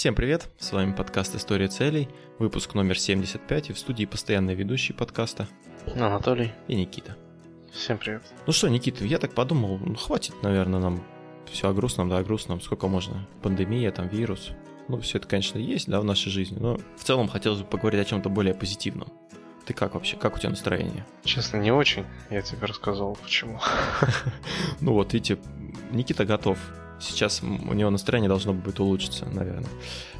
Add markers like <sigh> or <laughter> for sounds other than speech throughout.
Всем привет, с вами подкаст «История целей», выпуск номер 75, и в студии постоянный ведущий подкаста Анатолий и Никита. Всем привет. Ну что, Никита, я так подумал, ну хватит, наверное, нам все о грустном, да, о грустном, сколько можно, пандемия, там, вирус, ну все это, конечно, есть, да, в нашей жизни, но в целом хотелось бы поговорить о чем-то более позитивном. Ты как вообще? Как у тебя настроение? Честно, не очень. Я тебе рассказывал, почему. <laughs> Ну вот, видите, Никита готов. Сейчас у него настроение должно будет улучшиться, наверное.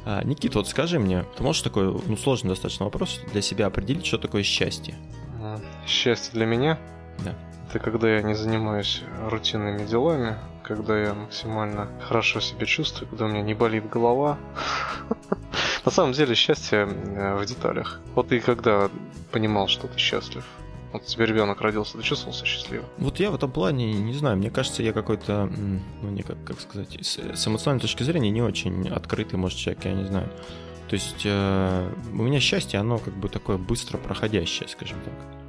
А, Никита, вот скажи мне, ты можешь такой, ну, сложный достаточно вопрос для себя определить, что такое счастье? Счастье для меня? Да. Это когда я не занимаюсь рутинными делами, когда я максимально хорошо себя чувствую, когда у меня не болит голова. <laughs> На самом деле счастье э, в деталях. Вот ты когда понимал, что ты счастлив? Вот тебе ребенок родился, ты чувствовал себя счастливым? Вот я в этом плане, не знаю, мне кажется, я какой-то, ну, не как, как сказать, с, с эмоциональной точки зрения не очень открытый, может, человек, я не знаю. То есть э, у меня счастье, оно как бы такое быстро проходящее, скажем так.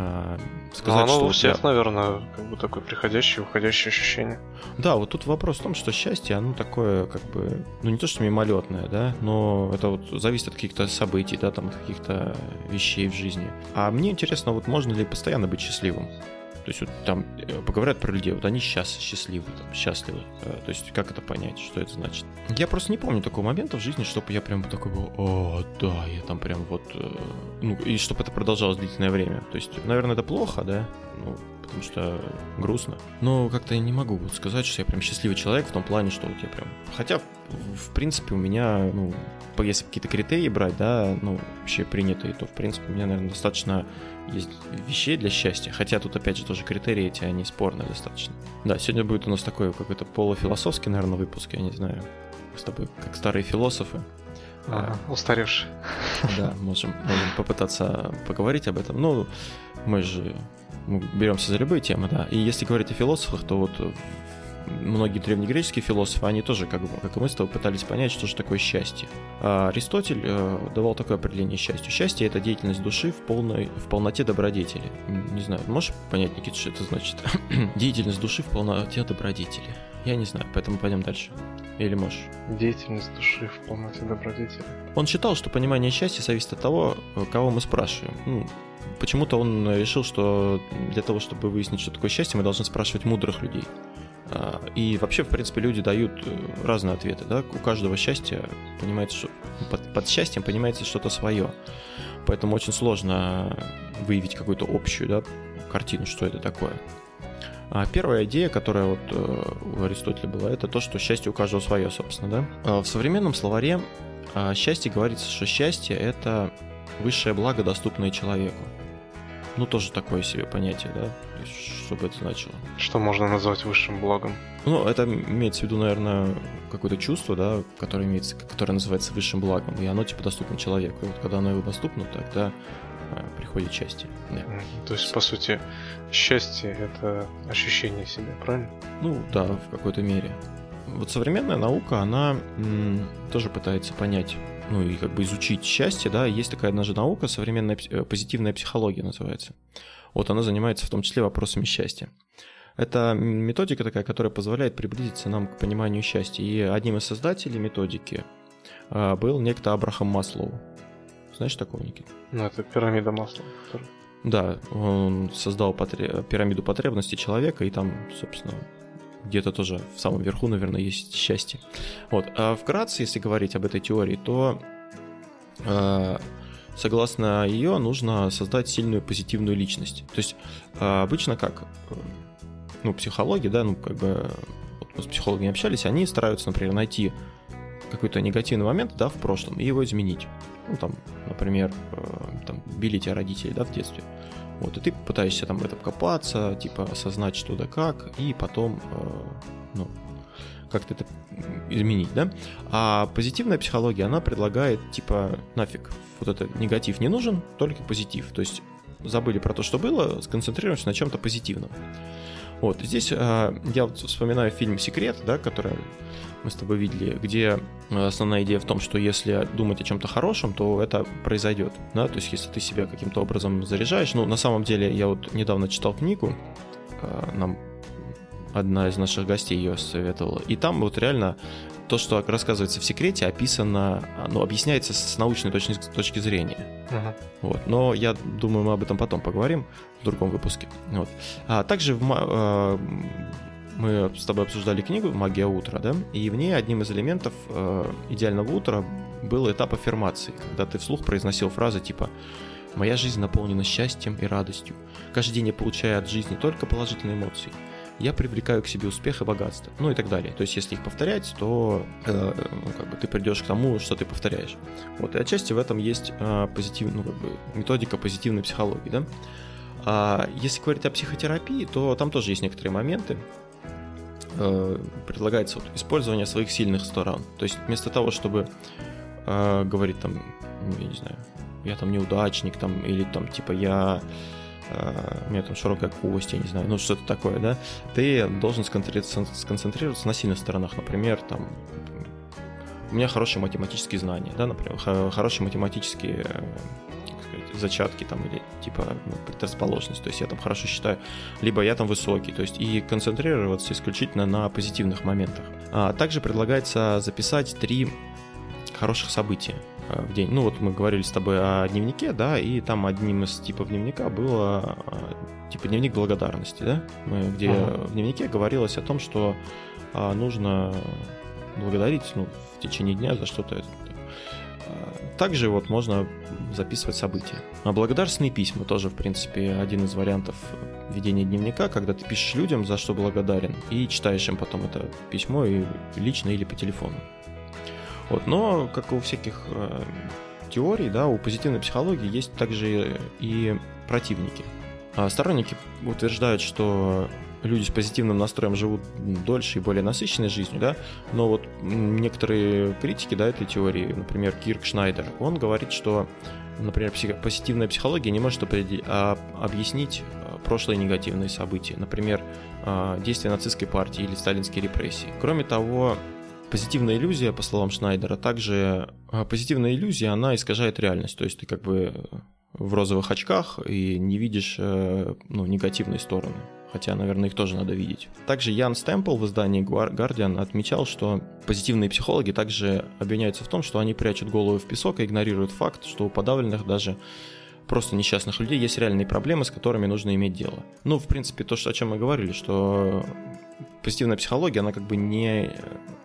А, сказать, ну, оно что у всех, я... наверное, как бы такое приходящее, уходящее ощущение. Да, вот тут вопрос в том, что счастье, оно такое, как бы, ну не то, что мимолетное, да, но это вот зависит от каких-то событий, да, там, от каких-то вещей в жизни. А мне интересно, вот можно ли постоянно быть счастливым? То есть вот там э, поговорят про людей, вот они сейчас счастливы, там, счастливы. Э, то есть как это понять, что это значит? Я просто не помню такого момента в жизни, чтобы я прям такой был, о, да, я там прям вот, э, ну, и чтобы это продолжалось длительное время. То есть, наверное, это плохо, да, ну, потому что грустно. Но как-то я не могу вот сказать, что я прям счастливый человек в том плане, что вот я прям... Хотя, в принципе, у меня, ну, если какие-то критерии брать, да, ну, вообще принятые, то, в принципе, у меня, наверное, достаточно есть вещей для счастья. Хотя тут, опять же, тоже критерии эти, они спорные достаточно. Да, сегодня будет у нас такой какой-то полуфилософский, наверное, выпуск, я не знаю. С тобой как старые философы. Ага, устаревшие. Да, можем, можем попытаться поговорить об этом. Ну, мы же мы беремся за любые темы, да. И если говорить о философах, то вот многие древнегреческие философы, они тоже, как, как и мы с тобой, пытались понять, что же такое счастье. А Аристотель э, давал такое определение счастью. Счастье — это деятельность души в, полной, в полноте добродетели. Не знаю, можешь понять, Никита, что это значит? <clears throat> деятельность души в полноте добродетели. Я не знаю, поэтому пойдем дальше. Или можешь? Деятельность души в полноте добродетели. Он считал, что понимание счастья зависит от того, кого мы спрашиваем. Ну, почему-то он решил, что для того, чтобы выяснить, что такое счастье, мы должны спрашивать мудрых людей. А, и вообще, в принципе, люди дают э, разные ответы. Да? У каждого счастья понимается, что под, под счастьем понимается что-то свое. Поэтому очень сложно выявить какую-то общую да, картину, что это такое. А первая идея, которая вот э, у Аристотеля была, это то, что счастье у каждого свое, собственно, да. А в современном словаре о счастье говорится, что счастье — это высшее благо, доступное человеку. Ну, тоже такое себе понятие, да? Что бы это значило? Что можно назвать высшим благом? Ну, это имеется в виду, наверное, какое-то чувство, да, которое, имеется, которое называется высшим благом, и оно, типа, доступно человеку. И вот когда оно его доступно, тогда а, приходит счастье. Да. То есть, по сути, счастье — это ощущение себя, правильно? Ну, да, в какой-то мере. Вот современная наука, она м, тоже пытается понять, ну и как бы изучить счастье, да, есть такая одна же наука, современная э, позитивная психология называется. Вот она занимается в том числе вопросами счастья. Это методика такая, которая позволяет приблизиться нам к пониманию счастья. И одним из создателей методики а, был некто Абрахам Маслоу. Знаешь такого, Никита? Ну, это пирамида Маслоу. Который... Да, он создал потре... пирамиду потребностей человека, и там, собственно, где-то тоже в самом верху, наверное, есть счастье. Вот. А вкратце, если говорить об этой теории, то э, согласно ее нужно создать сильную позитивную личность. То есть э, обычно как, ну, психологи, да, ну, как бы, вот мы с психологами общались, они стараются, например, найти какой-то негативный момент, да, в прошлом и его изменить. Ну, там, например, э, там, били тебя родители, да, в детстве. Вот, и ты пытаешься там в этом копаться, типа осознать что да как, и потом, э, ну, как-то это изменить, да? А позитивная психология, она предлагает, типа, нафиг, вот этот негатив не нужен, только позитив. То есть забыли про то, что было, сконцентрируемся на чем-то позитивном. Вот, здесь э, я вспоминаю фильм «Секрет», да, который мы с тобой видели, где э, основная идея в том, что если думать о чем-то хорошем, то это произойдет, да, то есть если ты себя каким-то образом заряжаешь, ну, на самом деле, я вот недавно читал книгу, э, нам одна из наших гостей ее советовала. И там вот реально то, что рассказывается в секрете, описано, ну, объясняется с научной точки, точки зрения. Uh-huh. Вот. Но я думаю, мы об этом потом поговорим в другом выпуске. Вот. А также в, а, мы с тобой обсуждали книгу «Магия утра», да, и в ней одним из элементов э, идеального утра был этап аффирмации, когда ты вслух произносил фразы типа «Моя жизнь наполнена счастьем и радостью. Каждый день я получаю от жизни только положительные эмоции. Я привлекаю к себе успех и богатство». Ну и так далее. То есть, если их повторять, то э, ну, как бы ты придешь к тому, что ты повторяешь. Вот, и отчасти в этом есть э, позитив, ну, как бы, методика позитивной психологии, да. А если говорить о психотерапии, то там тоже есть некоторые моменты, э, предлагается вот использование своих сильных сторон. То есть вместо того, чтобы э, говорить там, я не знаю, я там неудачник, там, или там, типа, я у меня там широкая кость, я не знаю, ну что-то такое, да, ты должен сконцентрироваться, на сильных сторонах, например, там, у меня хорошие математические знания, да, например, хорошие математические сказать, зачатки там или типа ну, предрасположенность, то есть я там хорошо считаю, либо я там высокий, то есть и концентрироваться исключительно на позитивных моментах. А также предлагается записать три хороших события в день. Ну вот мы говорили с тобой о дневнике, да, и там одним из типов дневника было а, типа дневник благодарности, да, мы, где uh-huh. в дневнике говорилось о том, что а, нужно благодарить ну, в течение дня за что-то также вот можно записывать события. А благодарственные письма тоже, в принципе, один из вариантов ведения дневника, когда ты пишешь людям, за что благодарен, и читаешь им потом это письмо и лично или по телефону. Вот, но, как и у всяких э, теорий, да, у позитивной психологии есть также и противники. А сторонники утверждают, что люди с позитивным настроем живут дольше и более насыщенной жизнью, да, но вот некоторые критики, да, этой теории, например, Кирк Шнайдер, он говорит, что, например, псих... позитивная психология не может определ... а... объяснить а, прошлые негативные события, например, а, действия нацистской партии или сталинские репрессии. Кроме того, позитивная иллюзия, по словам Шнайдера, также а, позитивная иллюзия, она искажает реальность, то есть ты как бы в розовых очках и не видишь э, ну, негативные стороны хотя, наверное, их тоже надо видеть. Также Ян Стэмпл в издании Guardian отмечал, что позитивные психологи также обвиняются в том, что они прячут голову в песок и игнорируют факт, что у подавленных даже просто несчастных людей есть реальные проблемы, с которыми нужно иметь дело. Ну, в принципе, то, что, о чем мы говорили, что позитивная психология, она как бы не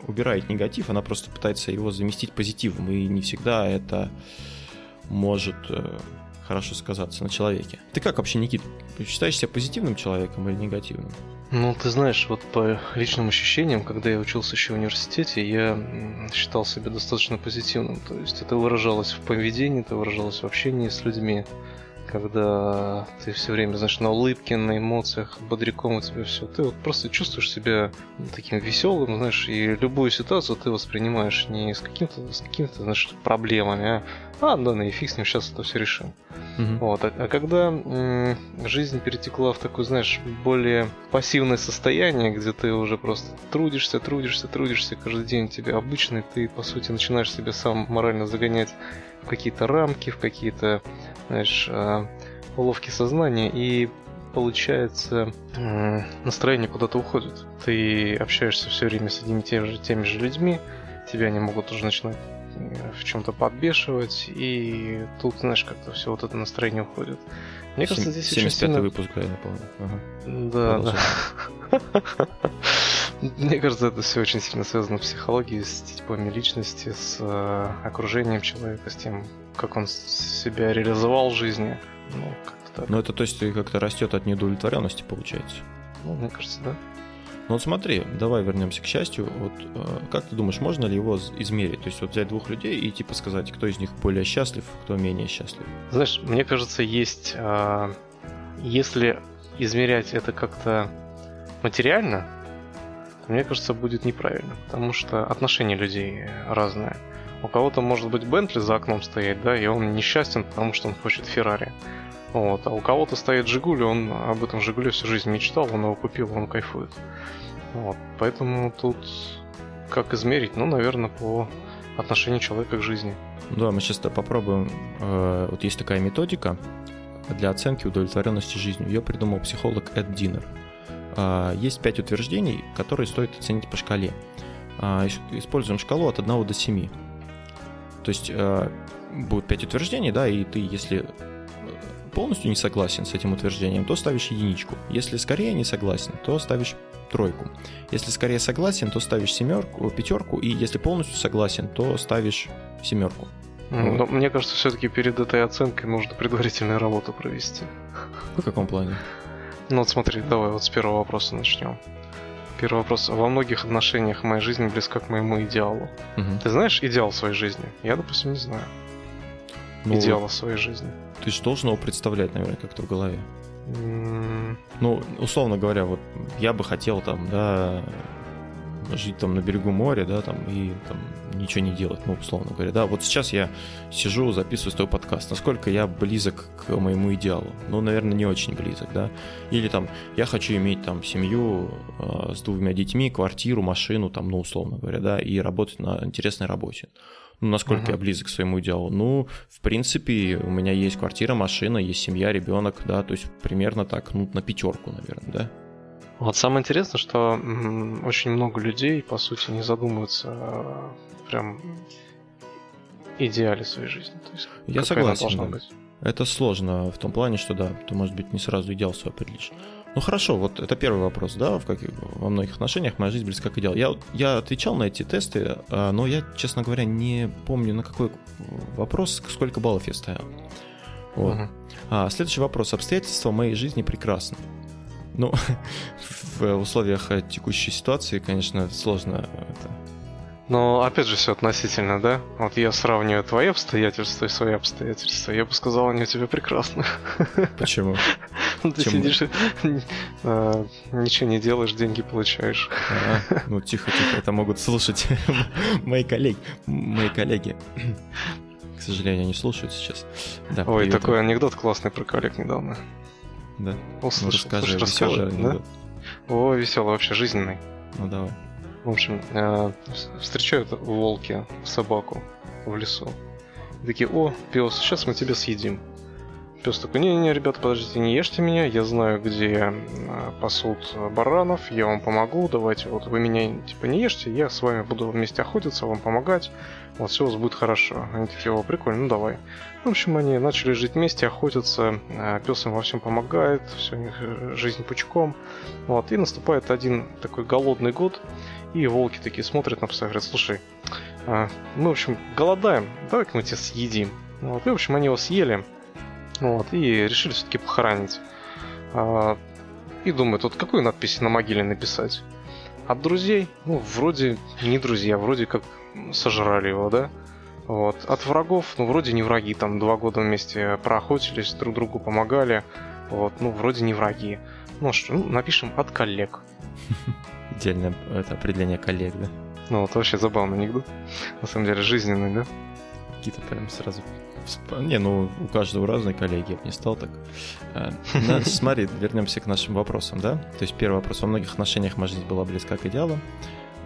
убирает негатив, она просто пытается его заместить позитивом, и не всегда это может э, хорошо сказаться на человеке. Ты как вообще, Никит, считаешь себя позитивным человеком или негативным? Ну, ты знаешь, вот по личным ощущениям, когда я учился еще в университете, я считал себя достаточно позитивным. То есть это выражалось в поведении, это выражалось в общении с людьми. Когда ты все время, знаешь, на улыбке, на эмоциях, бодряком у тебя все. Ты вот просто чувствуешь себя таким веселым, знаешь, и любую ситуацию ты воспринимаешь не с каким-то, с какими-то, знаешь, проблемами, а, а да, ну и фиг с ним, сейчас это все решим. Угу. Вот. А, а когда м- жизнь перетекла в такое, знаешь, более пассивное состояние, где ты уже просто трудишься, трудишься, трудишься каждый день, тебе обычный, ты, по сути, начинаешь себя сам морально загонять в какие-то рамки, в какие-то, знаешь, э, уловки сознания, и получается настроение куда-то уходит. Ты общаешься все время с одними теми же, теми же людьми, тебя они могут уже начинать в чем-то подбешивать, и тут, знаешь, как-то все вот это настроение уходит. Мне кажется, здесь 75 очень сильно... выпуск, я напомню. Ага. Да, да. <laughs> Мне кажется, это все очень сильно связано с психологией, с типами личности, с э, окружением человека, с тем, как он себя реализовал в жизни. Ну, как-то. Ну, это то есть как-то растет от неудовлетворенности, получается. Ну, мне кажется, да. Ну вот смотри, давай вернемся к счастью. Вот э, как ты думаешь, можно ли его измерить? То есть вот взять двух людей и типа сказать, кто из них более счастлив, кто менее счастлив? Знаешь, мне кажется, есть, э, если измерять это как-то материально, то мне кажется, будет неправильно, потому что отношения людей разные. У кого-то может быть Бентли за окном стоять, да, и он несчастен, потому что он хочет Феррари. Вот. А у кого-то стоит Жигуль, он об этом Жигуле всю жизнь мечтал, он его купил, он кайфует. Вот. Поэтому тут как измерить? Ну, наверное, по отношению человека к жизни. Да, мы сейчас попробуем. Э, вот есть такая методика для оценки удовлетворенности жизнью. Ее придумал психолог Эд Динер. а, есть 5 утверждений, которые стоит оценить по шкале. А, используем шкалу от 1 до 7. То есть а, будет 5 утверждений, да, и ты, если полностью не согласен с этим утверждением, то ставишь единичку. Если скорее не согласен, то ставишь тройку. Если скорее согласен, то ставишь семерку, пятерку, и если полностью согласен, то ставишь семерку. Вот. Но мне кажется, все-таки перед этой оценкой нужно предварительную работу провести. В каком плане? Ну вот смотри, давай вот с первого вопроса начнем. Первый вопрос. Во многих отношениях моя жизнь близка к моему идеалу. Угу. Ты знаешь идеал своей жизни? Я, допустим, не знаю. Ну, идеала своей жизни. Ты же должен его представлять, наверное, как-то в голове. Mm. Ну, условно говоря, вот я бы хотел там, да, жить там на берегу моря, да, там, и там ничего не делать, ну, условно говоря, да. Вот сейчас я сижу, записываю свой подкаст. Насколько я близок к моему идеалу? Ну, наверное, не очень близок, да. Или там, я хочу иметь там семью э, с двумя детьми, квартиру, машину, там, ну, условно говоря, да, и работать на интересной работе. Ну, насколько uh-huh. я близок к своему идеалу? Ну, в принципе, у меня есть квартира, машина, есть семья, ребенок, да, то есть примерно так, ну, на пятерку, наверное, да. Вот самое интересное, что очень много людей, по сути, не задумываются э, прям идеале своей жизни. То есть, Я согласен. Да. Быть. Это сложно в том плане, что да, ты, может быть, не сразу идеал свой определишь. Ну хорошо, вот это первый вопрос, да, в каких, во многих отношениях моя жизнь близка к идеалу. Я, я отвечал на эти тесты, а, но я, честно говоря, не помню, на какой вопрос, сколько баллов я ставил. Вот. Угу. А, следующий вопрос. Обстоятельства моей жизни прекрасны. Ну, <laughs> в условиях текущей ситуации, конечно, сложно это но опять же все относительно, да? Вот я сравниваю твои обстоятельства и свои обстоятельства. Я бы сказал, они у тебя прекрасны. Почему? <laughs> Ты сидишь, <laughs> а, ничего не делаешь, деньги получаешь. Ну тихо, тихо, это могут слушать <laughs> мои коллеги. Мои коллеги. К сожалению, они слушают сейчас. Ой, такой анекдот классный про коллег недавно. Да. Услышал, ну, расскажи, расскажи, да? О, веселый вообще, жизненный. Ну давай. В общем, э, встречают волки собаку в лесу. И такие, о, пес, сейчас мы тебя съедим. Пес такой, не-не, ребята, подождите, не ешьте меня, я знаю, где э, пасут баранов, я вам помогу, давайте, вот вы меня, типа, не ешьте, я с вами буду вместе охотиться, вам помогать, вот, все у вас будет хорошо. Они такие, о, прикольно, ну давай. В общем, они начали жить вместе, охотиться, э, пес им во всем помогает, все у них жизнь пучком, вот, и наступает один такой голодный год, и волки такие смотрят на пса и говорят, слушай, а, мы, в общем, голодаем, давай-ка мы тебя съедим. Вот, и, в общем, они его съели, вот, и решили все-таки похоронить. А, и думают, вот какую надпись на могиле написать? От друзей? Ну, вроде не друзья, вроде как сожрали его, да? Вот. От врагов, ну, вроде не враги, там два года вместе проохотились, друг другу помогали. Вот, ну, вроде не враги. Ну что, ну, напишем от коллег. <laughs> Отдельное это определение коллег, да? Ну, вот вообще забавный анекдот. На самом деле, жизненный, да? Какие-то прям сразу... Не, ну, у каждого разные коллеги, я бы не стал так. А, смотри, вернемся к нашим вопросам, да? То есть первый вопрос. Во многих отношениях моя жизнь была близка к идеалу.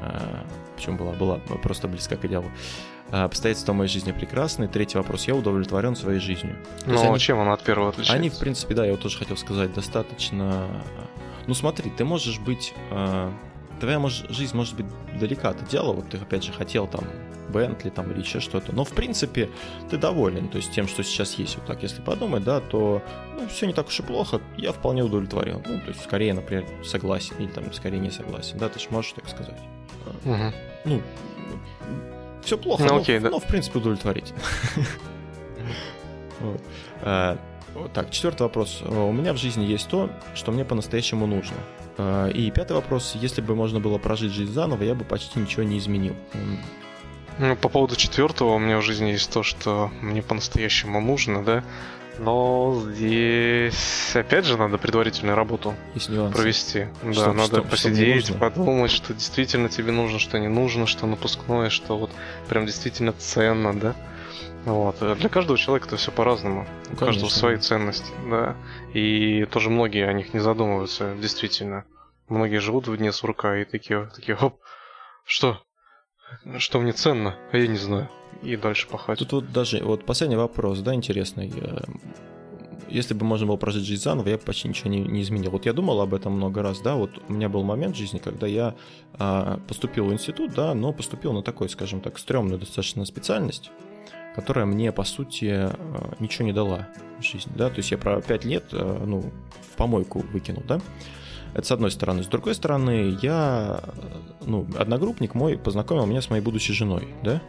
А, почему была? Была просто близка к идеалу. А, обстоятельства моей жизни прекрасны. Третий вопрос. Я удовлетворен своей жизнью. Ну, а чем он от первого отличается? Они, в принципе, да, я вот тоже хотел сказать, достаточно... Ну, смотри, ты можешь быть твоя может, жизнь может быть далека от идеала, вот ты опять же хотел там Бентли там или еще что-то, но в принципе ты доволен, то есть тем, что сейчас есть, вот так если подумать, да, то ну, все не так уж и плохо, я вполне удовлетворен, ну, то есть скорее, например, согласен или там скорее не согласен, да, ты же можешь так сказать. Угу. Ну, все плохо, ну, но, окей, да. но в принципе удовлетворительно. <laughs> А, так, четвертый вопрос. У меня в жизни есть то, что мне по-настоящему нужно. А, и пятый вопрос. Если бы можно было прожить жизнь заново, я бы почти ничего не изменил. Ну, по поводу четвертого, у меня в жизни есть то, что мне по-настоящему нужно, да. Но здесь опять же надо предварительную работу провести. Что, да, надо что, посидеть, что подумать, что действительно тебе нужно, что не нужно, что напускное, что вот прям действительно ценно, да. Вот. Для каждого человека это все по-разному. Ну, У каждого свои ценности, да. И тоже многие о них не задумываются, действительно. Многие живут в дне сурка и такие, такие, хоп, что? Что мне ценно? А я не знаю. И дальше пахать. Тут вот даже вот последний вопрос, да, интересный. если бы можно было прожить жизнь заново, я бы почти ничего не, не изменил. Вот я думал об этом много раз, да, вот у меня был момент в жизни, когда я а, поступил в институт, да, но поступил на такой, скажем так, стрёмную достаточно специальность, которая мне, по сути, а, ничего не дала в жизни, да, то есть я про 5 лет, а, ну, в помойку выкинул, да, это с одной стороны. С другой стороны, я, ну, одногруппник мой познакомил меня с моей будущей женой, да,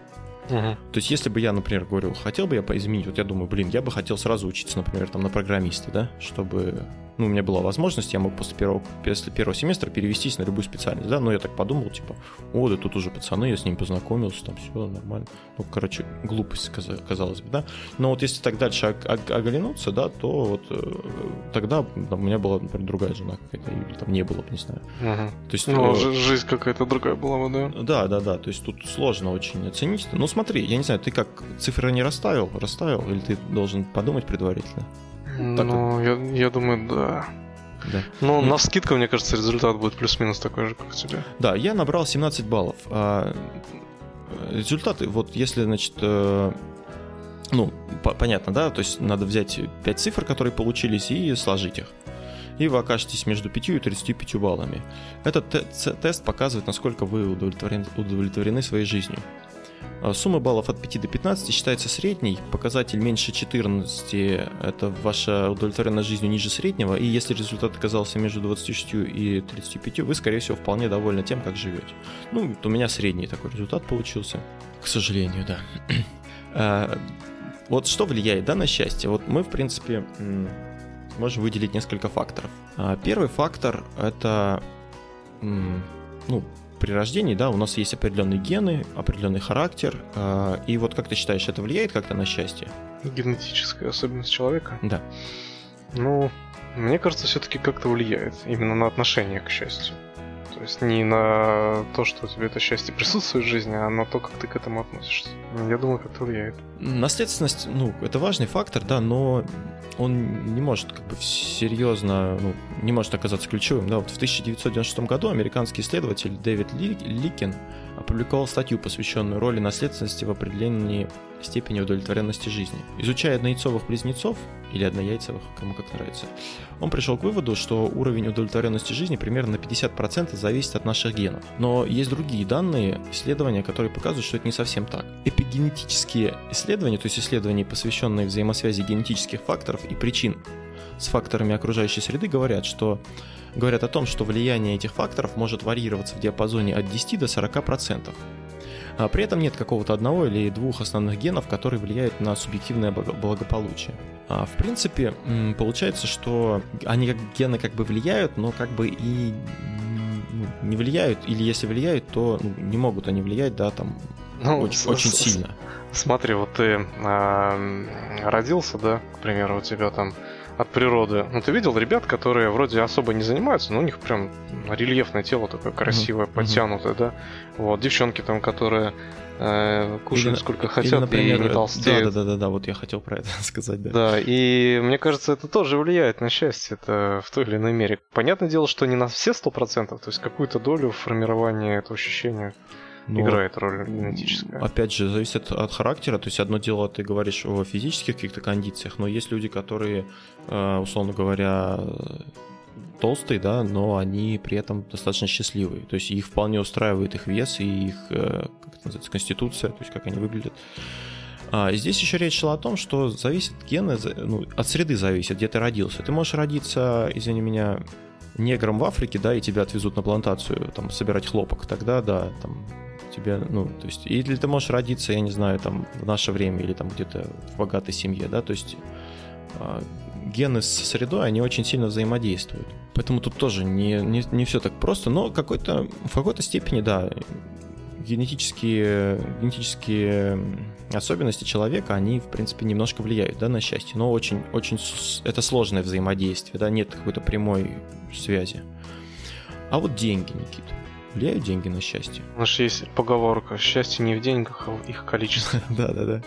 Угу. То есть, если бы я, например, говорил, хотел бы я поизменить, вот я думаю, блин, я бы хотел сразу учиться, например, там на программиста, да, чтобы ну, у меня была возможность, я мог после первого, после первого семестра перевестись на любую специальность, да, но я так подумал, типа, о, да тут уже пацаны, я с ними познакомился, там все нормально. Ну, короче, глупость, казалось бы, да. Но вот если так дальше оглянуться, да, то вот э, тогда там, у меня была, например, другая жена какая-то, или там не было, не знаю. Угу. То есть, ну, э, жизнь какая-то другая была, да? Да, да, да, то есть тут сложно очень оценить. Ну, смотри, я не знаю, ты как цифры не расставил, расставил, или ты должен подумать предварительно? Так ну, я, я думаю, да. Да. Но ну, на скидку, мне кажется, результат будет плюс-минус такой же, как у тебя. Да, я набрал 17 баллов. А результаты, вот если, значит, э, ну, по- понятно, да, то есть надо взять 5 цифр, которые получились, и сложить их. И вы окажетесь между 5 и 35 баллами. Этот те- тест показывает, насколько вы удовлетворены, удовлетворены своей жизнью. А, сумма баллов от 5 до 15 считается средней, показатель меньше 14 – это ваша удовлетворенность жизнью ниже среднего, и если результат оказался между 26 и 35, вы, скорее всего, вполне довольны тем, как живете. Ну, у меня средний такой результат получился, к сожалению, да. <clears throat> А, вот что влияет да, на счастье? Вот мы, в принципе, можем выделить несколько факторов. А, первый фактор – это ну, при рождении, да, у нас есть определенные гены, определенный характер. Э, и вот как ты считаешь, это влияет как-то на счастье? Генетическая особенность человека? Да. Ну, мне кажется, все-таки как-то влияет именно на отношение к счастью. То есть не на то, что у тебя это счастье <laughs> присутствует в жизни, а на то, как ты к этому относишься. Я думаю, как-то влияет. Наследственность, ну, это важный фактор, да, но он не может как бы серьезно, ну, не может оказаться ключевым. Да, вот в 1996 году американский исследователь Дэвид Ликин опубликовал статью, посвященную роли наследственности в определении степени удовлетворенности жизни. Изучая однояйцовых близнецов, или однояйцевых, кому как нравится, он пришел к выводу, что уровень удовлетворенности жизни примерно на 50% зависит от наших генов. Но есть другие данные, исследования, которые показывают, что это не совсем так. Эпигенетические исследования, то есть исследования, посвященные взаимосвязи генетических факторов и причин с факторами окружающей среды, говорят, что говорят о том, что влияние этих факторов может варьироваться в диапазоне от 10 до 40%. А при этом нет какого-то одного или двух основных генов, которые влияют на субъективное благополучие. А в принципе, получается, что они как гены как бы влияют, но как бы и не влияют, или если влияют, то ну, не могут они влиять, да, там ну, очень, с, очень сильно. Смотри, вот ты э, родился, да, к примеру, у тебя там от природы. Ну, ты видел ребят, которые вроде особо не занимаются, но у них прям рельефное тело такое красивое, mm-hmm. подтянутое, да. Вот, девчонки там, которые э, кушают или, сколько хотят или, например, и не толстеют. Да, да, да, да, вот я хотел про это <laughs> сказать, да. Да, и мне кажется, это тоже влияет на счастье, это в той или иной мере. Понятное дело, что не на все сто процентов, то есть какую-то долю формирования этого ощущения но, играет роль генетическая. Опять же, зависит от характера. То есть одно дело, ты говоришь о физических каких-то кондициях, но есть люди, которые, э, условно говоря, толстые, да, но они при этом достаточно счастливые. То есть их вполне устраивает их вес и их, э, как это называется, конституция, то есть как они выглядят. А здесь еще речь шла о том, что зависит гены, ну, от среды зависит, где ты родился. Ты можешь родиться, извини меня, негром в Африке, да, и тебя отвезут на плантацию, там, собирать хлопок, тогда, да, там, тебе, ну, то есть, или ты можешь родиться, я не знаю, там, в наше время, или там где-то в богатой семье, да, то есть а, гены с средой, они очень сильно взаимодействуют. Поэтому тут тоже не, не, не все так просто, но какой-то, в какой-то степени, да, генетические, генетические особенности человека, они, в принципе, немножко влияют да, на счастье, но очень, очень это сложное взаимодействие, да, нет какой-то прямой связи. А вот деньги, Никита. Влияют деньги на счастье? У нас есть поговорка «счастье не в деньгах, а в их количестве». <laughs> Да-да-да.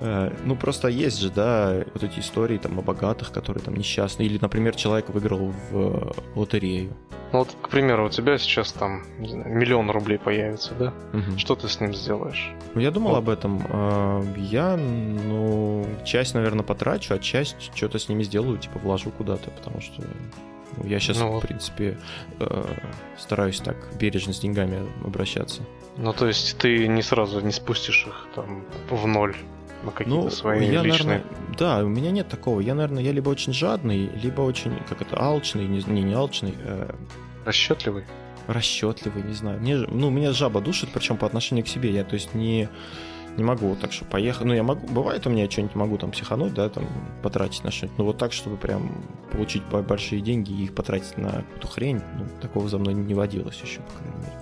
Э, ну, просто есть же, да, вот эти истории там о богатых, которые там несчастны. Или, например, человек выиграл в э, лотерею. Ну вот, к примеру, у тебя сейчас там знаю, миллион рублей появится, да? Угу. Что ты с ним сделаешь? Ну, я думал вот. об этом. Э, я, ну, часть, наверное, потрачу, а часть что-то с ними сделаю, типа вложу куда-то, потому что я сейчас, ну, в принципе, стараюсь так бережно с деньгами обращаться. Ну, то есть ты не сразу не спустишь их там в ноль на какие-то ну, свои я, личные... Наверное, да, у меня нет такого. Я, наверное, я либо очень жадный, либо очень, как это, алчный, не, не, не алчный. Э... Расчетливый? Расчетливый, не знаю. Мне, ну, меня жаба душит, причем по отношению к себе. Я, то есть, не не могу вот так, что поехать. Ну, я могу, бывает у меня что-нибудь могу там психануть, да, там потратить на что-нибудь. Но вот так, чтобы прям получить большие деньги и их потратить на какую-то хрень, ну, такого за мной не водилось еще, по крайней мере.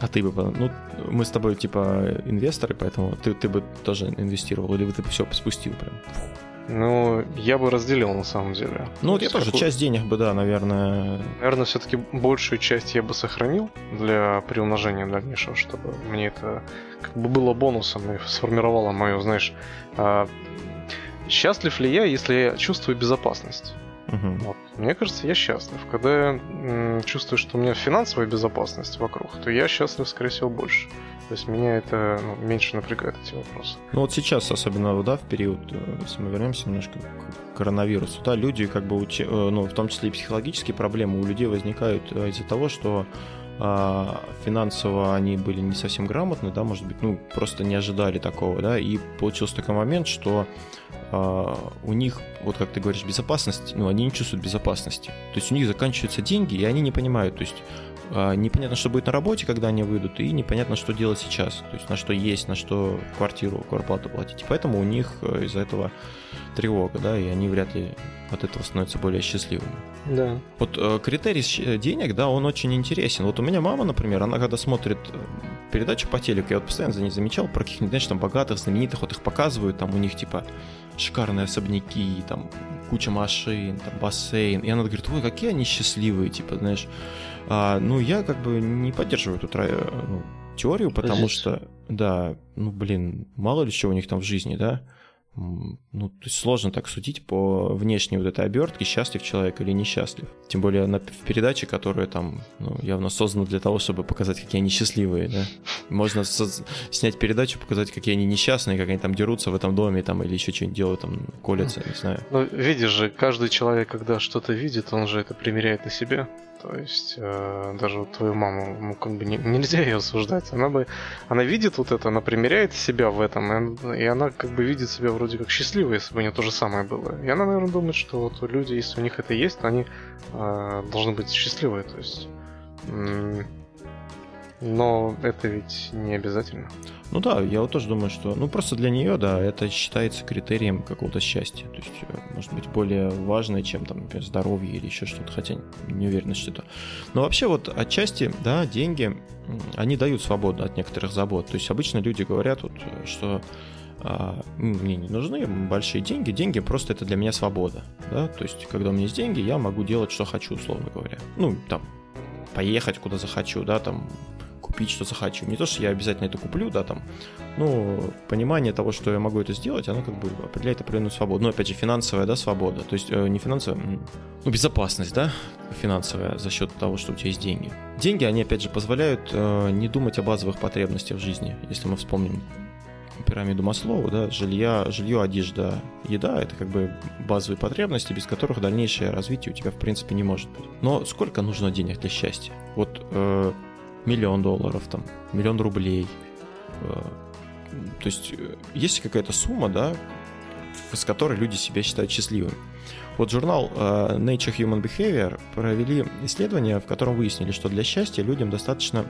А ты бы, ну, мы с тобой типа инвесторы, поэтому ты, ты бы тоже инвестировал, или бы ты бы все спустил прям? Ну, я бы разделил на самом деле. Ну, вот я тоже какую... часть денег бы, да, наверное. Наверное, все-таки большую часть я бы сохранил для приумножения дальнейшего, чтобы мне это как бы было бонусом и сформировало мою, знаешь, а... счастлив ли я, если я чувствую безопасность. Угу. Вот. Мне кажется, я счастлив. Когда я чувствую, что у меня финансовая безопасность вокруг, то я счастлив, скорее всего, больше. То есть меня это ну, меньше напрягает эти вопросы. Ну вот сейчас, особенно да, в период, э, если мы вернемся немножко к коронавирусу, да, люди как бы, э, ну в том числе и психологические проблемы у людей возникают э, из-за того, что а, финансово они были не совсем грамотны, да, может быть, ну, просто не ожидали такого, да, и получился такой момент, что а, у них, вот как ты говоришь, безопасность, ну, они не чувствуют безопасности. То есть у них заканчиваются деньги, и они не понимают, то есть непонятно, что будет на работе, когда они выйдут, и непонятно, что делать сейчас. То есть на что есть, на что квартиру, квартплату платить. И поэтому у них э, из-за этого тревога, да, и они вряд ли от этого становятся более счастливыми. Да. Вот э, критерий денег, да, он очень интересен. Вот у меня мама, например, она когда смотрит э, передачу по телеку, я вот постоянно за ней замечал, про каких-нибудь, знаешь, там богатых, знаменитых, вот их показывают, там у них типа шикарные особняки, там куча машин, там бассейн. И она говорит, ой, какие они счастливые, типа, знаешь. А, ну, я как бы не поддерживаю эту ну, теорию, потому Здесь. что, да, ну, блин, мало ли чего у них там в жизни, да ну, то есть сложно так судить по внешней вот этой обертке, счастлив человек или несчастлив. Тем более на, в передаче, которая там ну, явно создана для того, чтобы показать, какие они счастливые, да. Можно со- снять передачу, показать, какие они несчастные, как они там дерутся в этом доме там или еще что-нибудь делают, там колятся, не знаю. Ну, видишь же, каждый человек, когда что-то видит, он же это примеряет на себя. То есть э, даже вот твою маму ну, как бы не, нельзя ее осуждать. Она бы, она видит вот это, она примеряет себя в этом, и, и она как бы видит себя вроде как счастливой, если бы у нее то же самое было. И она, наверное, думает, что вот люди, если у них это есть, то они э, должны быть счастливые. То есть, но это ведь не обязательно. Ну да, я вот тоже думаю, что, ну просто для нее, да, это считается критерием какого-то счастья. То есть, э, может быть, более важное, чем там, например, здоровье или еще что-то, хотя не уверен, что это. Но вообще вот отчасти, да, деньги, они дают свободу от некоторых забот. То есть обычно люди говорят вот, что а, мне не нужны большие деньги, деньги просто это для меня свобода, да, то есть когда у меня есть деньги, я могу делать, что хочу, условно говоря. Ну, там, поехать куда захочу, да, там, купить, что захочу. Не то, что я обязательно это куплю, да, там, ну, понимание того, что я могу это сделать, оно как бы определяет определенную свободу. Но, опять же, финансовая, да, свобода. То есть, э, не финансовая, ну, безопасность, да, финансовая за счет того, что у тебя есть деньги. Деньги, они, опять же, позволяют э, не думать о базовых потребностях в жизни. Если мы вспомним пирамиду Маслоу, да, жилья, жилье, одежда, еда – это как бы базовые потребности, без которых дальнейшее развитие у тебя, в принципе, не может быть. Но сколько нужно денег для счастья? Вот э, миллион долларов, там, миллион рублей. Э, то есть э, есть какая-то сумма, да, с которой люди себя считают счастливыми. Вот журнал э, Nature Human Behavior провели исследование, в котором выяснили, что для счастья людям достаточно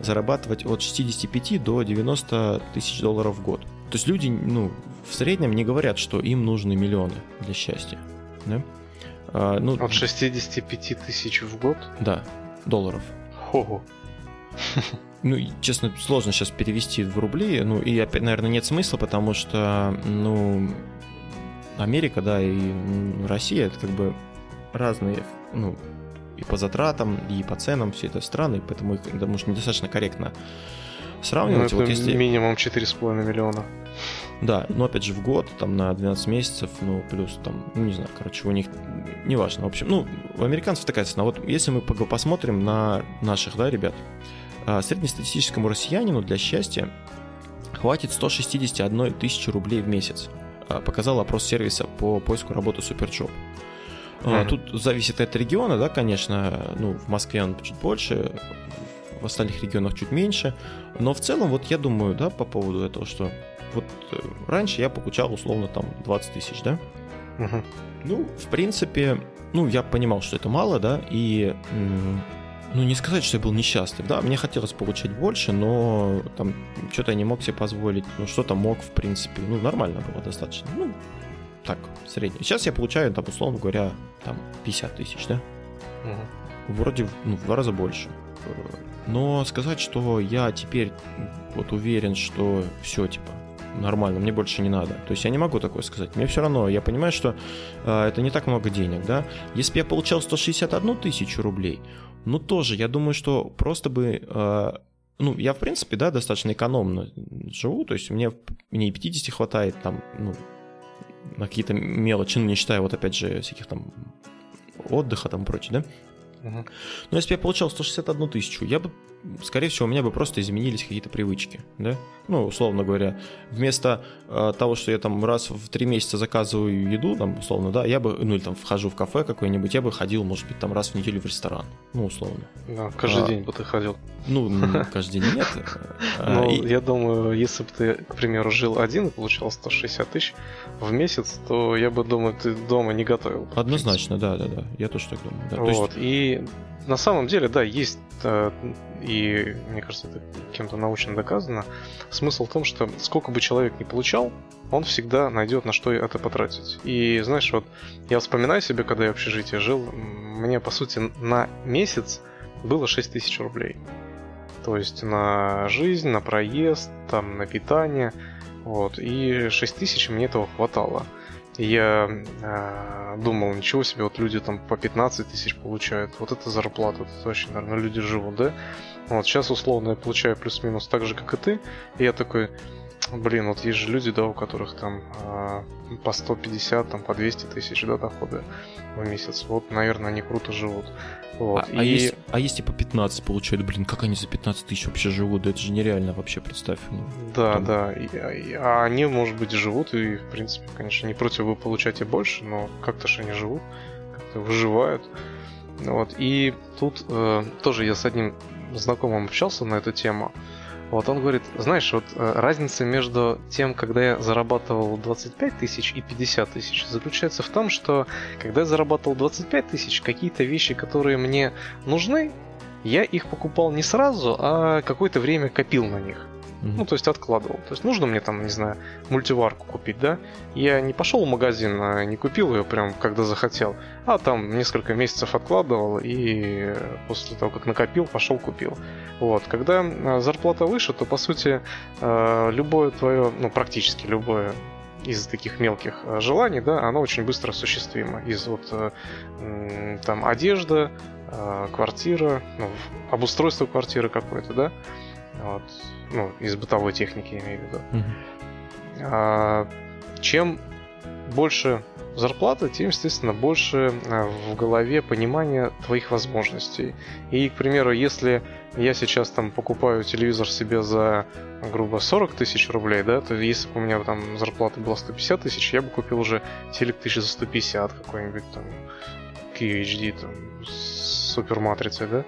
зарабатывать от 65 до 90 тысяч долларов в год. То есть люди, ну, в среднем не говорят, что им нужны миллионы для счастья. Да? А, ну, от 65 тысяч в год? Да, долларов. Хо-хо. <laughs> Ну, честно, сложно сейчас перевести в рубли. Ну, и опять, наверное, нет смысла, потому что, ну, Америка, да, и Россия это как бы разные, ну, и по затратам, и по ценам, все это страны, поэтому их, да, может, недостаточно корректно сравнивать. Ну, это вот если... минимум 4,5 миллиона. Да, но опять же в год, там на 12 месяцев, ну, плюс там, ну, не знаю, короче, у них, неважно, в общем, ну, у американцев такая цена. Вот если мы посмотрим на наших, да, ребят, среднестатистическому россиянину для счастья хватит 161 тысячи рублей в месяц. А, показал опрос сервиса по поиску работы Superjob. Mm-hmm. Тут зависит от региона, да, конечно. Ну, в Москве он чуть больше, в остальных регионах чуть меньше. Но в целом, вот я думаю, да, по поводу этого, что вот э, раньше я получал условно там 20 тысяч, да? Угу. Ну, в принципе, ну, я понимал, что это мало, да, и ну, не сказать, что я был несчастлив, да, мне хотелось получать больше, но там что-то я не мог себе позволить, ну, что-то мог, в принципе, ну, нормально было достаточно, ну, так, средний. Сейчас я получаю, там, условно говоря, там, 50 тысяч, да? Угу. Вроде, ну, в два раза больше. Но сказать, что я теперь вот уверен, что все, типа, нормально, мне больше не надо. То есть я не могу такое сказать. Мне все равно, я понимаю, что э, это не так много денег, да. Если бы я получал 161 тысячу рублей, ну тоже, я думаю, что просто бы... Э, ну, я, в принципе, да, достаточно экономно живу, то есть мне, мне и 50 хватает там, ну, на какие-то мелочи, ну, не считая вот, опять же, всяких там отдыха там прочее, да. Угу. Но если бы я получал 161 тысячу, я бы, скорее всего, у меня бы просто изменились какие-то привычки, да? Ну, условно говоря, вместо э, того, что я там раз в три месяца заказываю еду, там, условно, да, я бы, ну, или там вхожу в кафе какое-нибудь, я бы ходил, может быть, там раз в неделю в ресторан, ну, условно. Да, каждый а, день бы ты ходил. Ну, <laughs> каждый день нет. Ну, я думаю, если бы ты, к примеру, жил один и получал 160 тысяч в месяц, то я бы думаю, ты дома не готовил. Однозначно, да, да, да. Я тоже так думаю. Вот, и на самом деле, да, есть, э, и мне кажется, это кем-то научно доказано, смысл в том, что сколько бы человек ни получал, он всегда найдет на что это потратить. И знаешь, вот я вспоминаю себе, когда я в общежитии жил, мне, по сути, на месяц было 6 тысяч рублей. То есть на жизнь, на проезд, там, на питание. Вот. И 6 тысяч мне этого хватало я э, думал, ничего себе, вот люди там по 15 тысяч получают, вот это зарплата, это вообще, наверное, люди живут, да? Вот сейчас условно я получаю плюс-минус так же, как и ты, и я такой, блин, вот есть же люди, да, у которых там э, по 150, там по 200 тысяч, да, доходы в месяц, вот, наверное, они круто живут. Вот. А, а и... а, есть, а есть типа 15 получают, блин, как они за 15 тысяч вообще живут? Да это же нереально вообще, представь. Ну, да, там... да. И, и, а они, может быть, живут, и, в принципе, конечно, не против вы получаете больше, но как-то же они живут, как-то выживают. Вот. И тут э, тоже я с одним знакомым общался на эту тему. Вот он говорит, знаешь, вот э, разница между тем, когда я зарабатывал 25 тысяч и 50 тысяч, заключается в том, что когда я зарабатывал 25 тысяч, какие-то вещи, которые мне нужны, я их покупал не сразу, а какое-то время копил на них. Ну, то есть откладывал. То есть нужно мне там, не знаю, мультиварку купить, да? Я не пошел в магазин, а не купил ее прям, когда захотел, а там несколько месяцев откладывал и после того, как накопил, пошел купил. Вот. Когда а, зарплата выше, то, по сути, а, любое твое, ну, практически любое из таких мелких а, желаний, да, оно очень быстро осуществимо. Из вот там одежда, квартира, ну, обустройство квартиры какое-то, да, вот, ну, из бытовой техники, я имею в виду. Mm-hmm. А, чем больше зарплата, тем, естественно, больше а, в голове понимания твоих возможностей. И, к примеру, если я сейчас там покупаю телевизор себе за, грубо, 40 тысяч рублей, да, то если бы у меня там зарплата была 150 тысяч, я бы купил уже телек тысяч за 150 какой-нибудь там QHD там с суперматрицей, да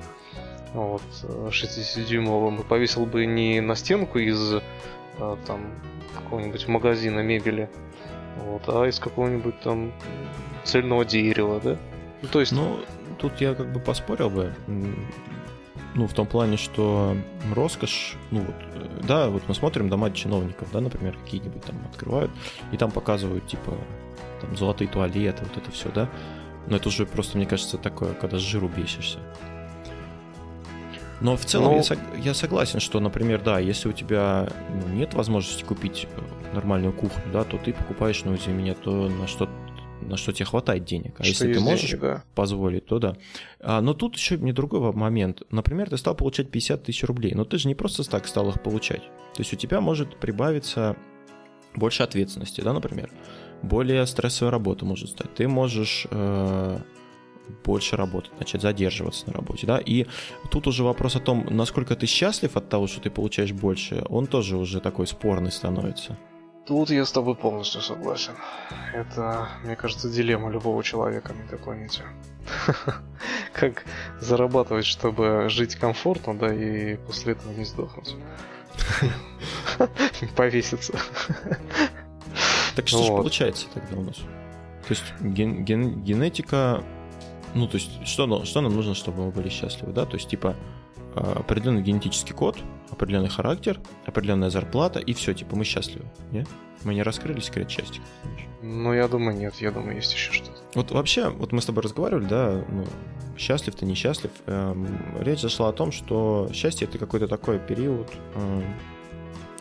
вот, 60-дюймовым, и повесил бы не на стенку из а, там какого-нибудь магазина мебели, вот, а из какого-нибудь там цельного дерева, да? Ну, то есть... Ну, тут я как бы поспорил бы. Ну, в том плане, что роскошь, ну вот, да, вот мы смотрим дома чиновников, да, например, какие-нибудь там открывают, и там показывают, типа, там, золотые туалеты, вот это все, да. Но это уже просто, мне кажется, такое, когда с жиру бесишься. Но в целом Но... я, я согласен, что, например, да, если у тебя ну, нет возможности купить э, нормальную кухню, да, то ты покупаешь, ну, извини меня, то на что на что тебе хватает денег. А Что если ты можешь деньги, да. позволить, то да. А, но тут еще не другой момент. Например, ты стал получать 50 тысяч рублей, но ты же не просто так стал их получать. То есть у тебя может прибавиться больше ответственности, да, например. Более стрессовая работа может стать. Ты можешь э, больше работать, начать задерживаться на работе, да. И тут уже вопрос о том, насколько ты счастлив от того, что ты получаешь больше, он тоже уже такой спорный становится. Тут я с тобой полностью согласен. Это, мне кажется, дилемма любого человека на этой планете. <laughs> Как зарабатывать, чтобы жить комфортно, да, и после этого не сдохнуть. <laughs> Повеситься. Так что же получается тогда у нас? То есть ген- ген- генетика, ну то есть что, нам- что нам нужно, чтобы мы были счастливы, да? То есть типа э, определенный генетический код, определенный характер, определенная зарплата и все, типа мы счастливы, не? Мы не раскрыли секрет счастья. Ну, я думаю, нет. Я думаю, есть еще что-то. Вот вообще, вот мы с тобой разговаривали, да, ну, счастлив ты, несчастлив. Эм, речь зашла о том, что счастье это какой-то такой период, эм,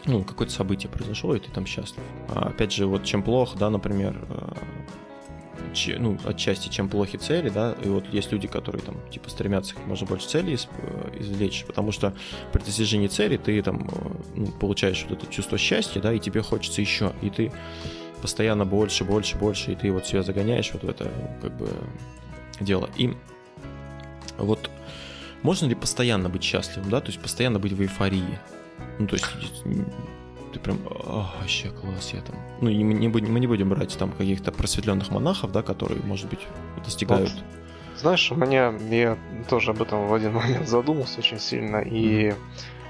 ну, какое-то событие произошло, и ты там счастлив. А, опять же, вот чем плохо, да, например, э, ну, отчасти, чем плохи цели, да, и вот есть люди, которые там, типа, стремятся как можно больше целей э, извлечь, потому что при достижении цели ты там э, ну, получаешь вот это чувство счастья, да, и тебе хочется еще, и ты постоянно больше, больше, больше, и ты вот себя загоняешь вот в это, как бы, дело. И вот можно ли постоянно быть счастливым, да, то есть постоянно быть в эйфории? Ну, то есть ты прям, «А, вообще класс, я там... Ну, мы не, будем, мы не будем брать там каких-то просветленных монахов, да, которые, может быть, достигают... Знаешь, у меня, я тоже об этом в один <laughs> момент задумался очень сильно и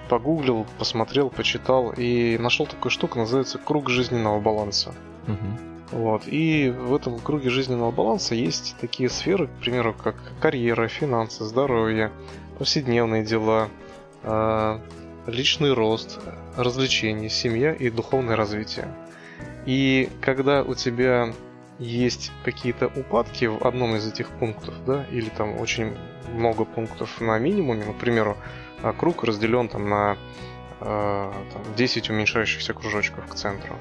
погуглил, посмотрел, почитал и нашел такую штуку, называется круг жизненного баланса. Мгм. Вот. И в этом круге жизненного баланса есть такие сферы, к примеру, как карьера, финансы, здоровье, повседневные дела, э, личный рост, развлечения, семья и духовное развитие. И когда у тебя есть какие-то упадки в одном из этих пунктов, да, или там очень много пунктов на минимуме, к примеру, а, круг разделен там на э, там, 10 уменьшающихся кружочков к центру.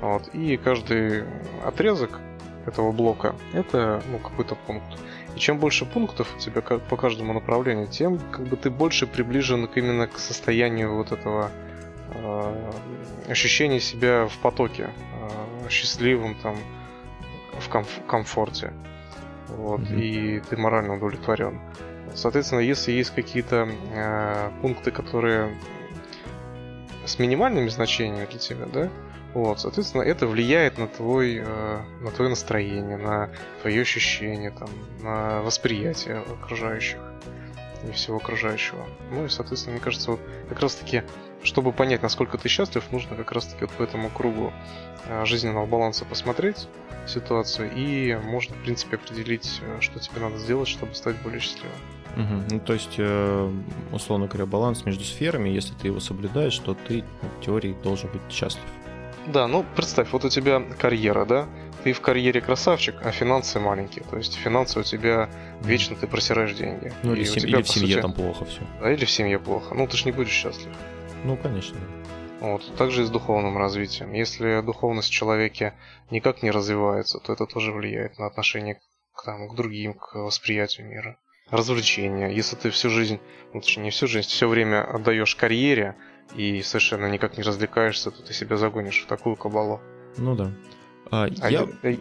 Вот. И каждый отрезок этого блока это ну, какой-то пункт. И чем больше пунктов у тебя как по каждому направлению, тем как бы ты больше приближен к именно к состоянию вот этого э, ощущения себя в потоке, э, счастливым там, в комф- комфорте. Вот, Мгм. и ты морально удовлетворен. Соответственно, если есть какие-то э, пункты, которые с минимальными значениями для тебя, да, вот, соответственно, это влияет на твой, э, на твое настроение, на твои ощущения, там, на восприятие окружающих и всего окружающего. Ну и, соответственно, мне кажется, вот как раз-таки, чтобы понять, насколько ты счастлив, нужно как раз-таки вот по этому кругу э, жизненного баланса посмотреть ситуацию и можно, в принципе, определить, э, что тебе надо сделать, чтобы стать более счастливым. Мгм. Ну, то есть, условно говоря, баланс между сферами, если ты его соблюдаешь, то ты в теории должен быть счастлив. Да, ну представь, вот у тебя карьера, да? Ты в карьере красавчик, а финансы маленькие. То есть финансы у тебя вечно ты просираешь деньги. Ну, или, сем- тебя, или в семье сути- там плохо все. Да, или в семье плохо. Ну, ты ж не будешь счастлив. Ну, конечно. Вот. Также и с духовным развитием. Если духовность в человеке никак не развивается, то это тоже влияет на отношение к, там, к другим, к восприятию мира. Развлечения. Если ты всю жизнь, ну, точнее, не всю жизнь, все время отдаешь карьере и совершенно никак не развлекаешься, то ты себя загонишь в такую кабалу. Ну да. А, А я, я- э,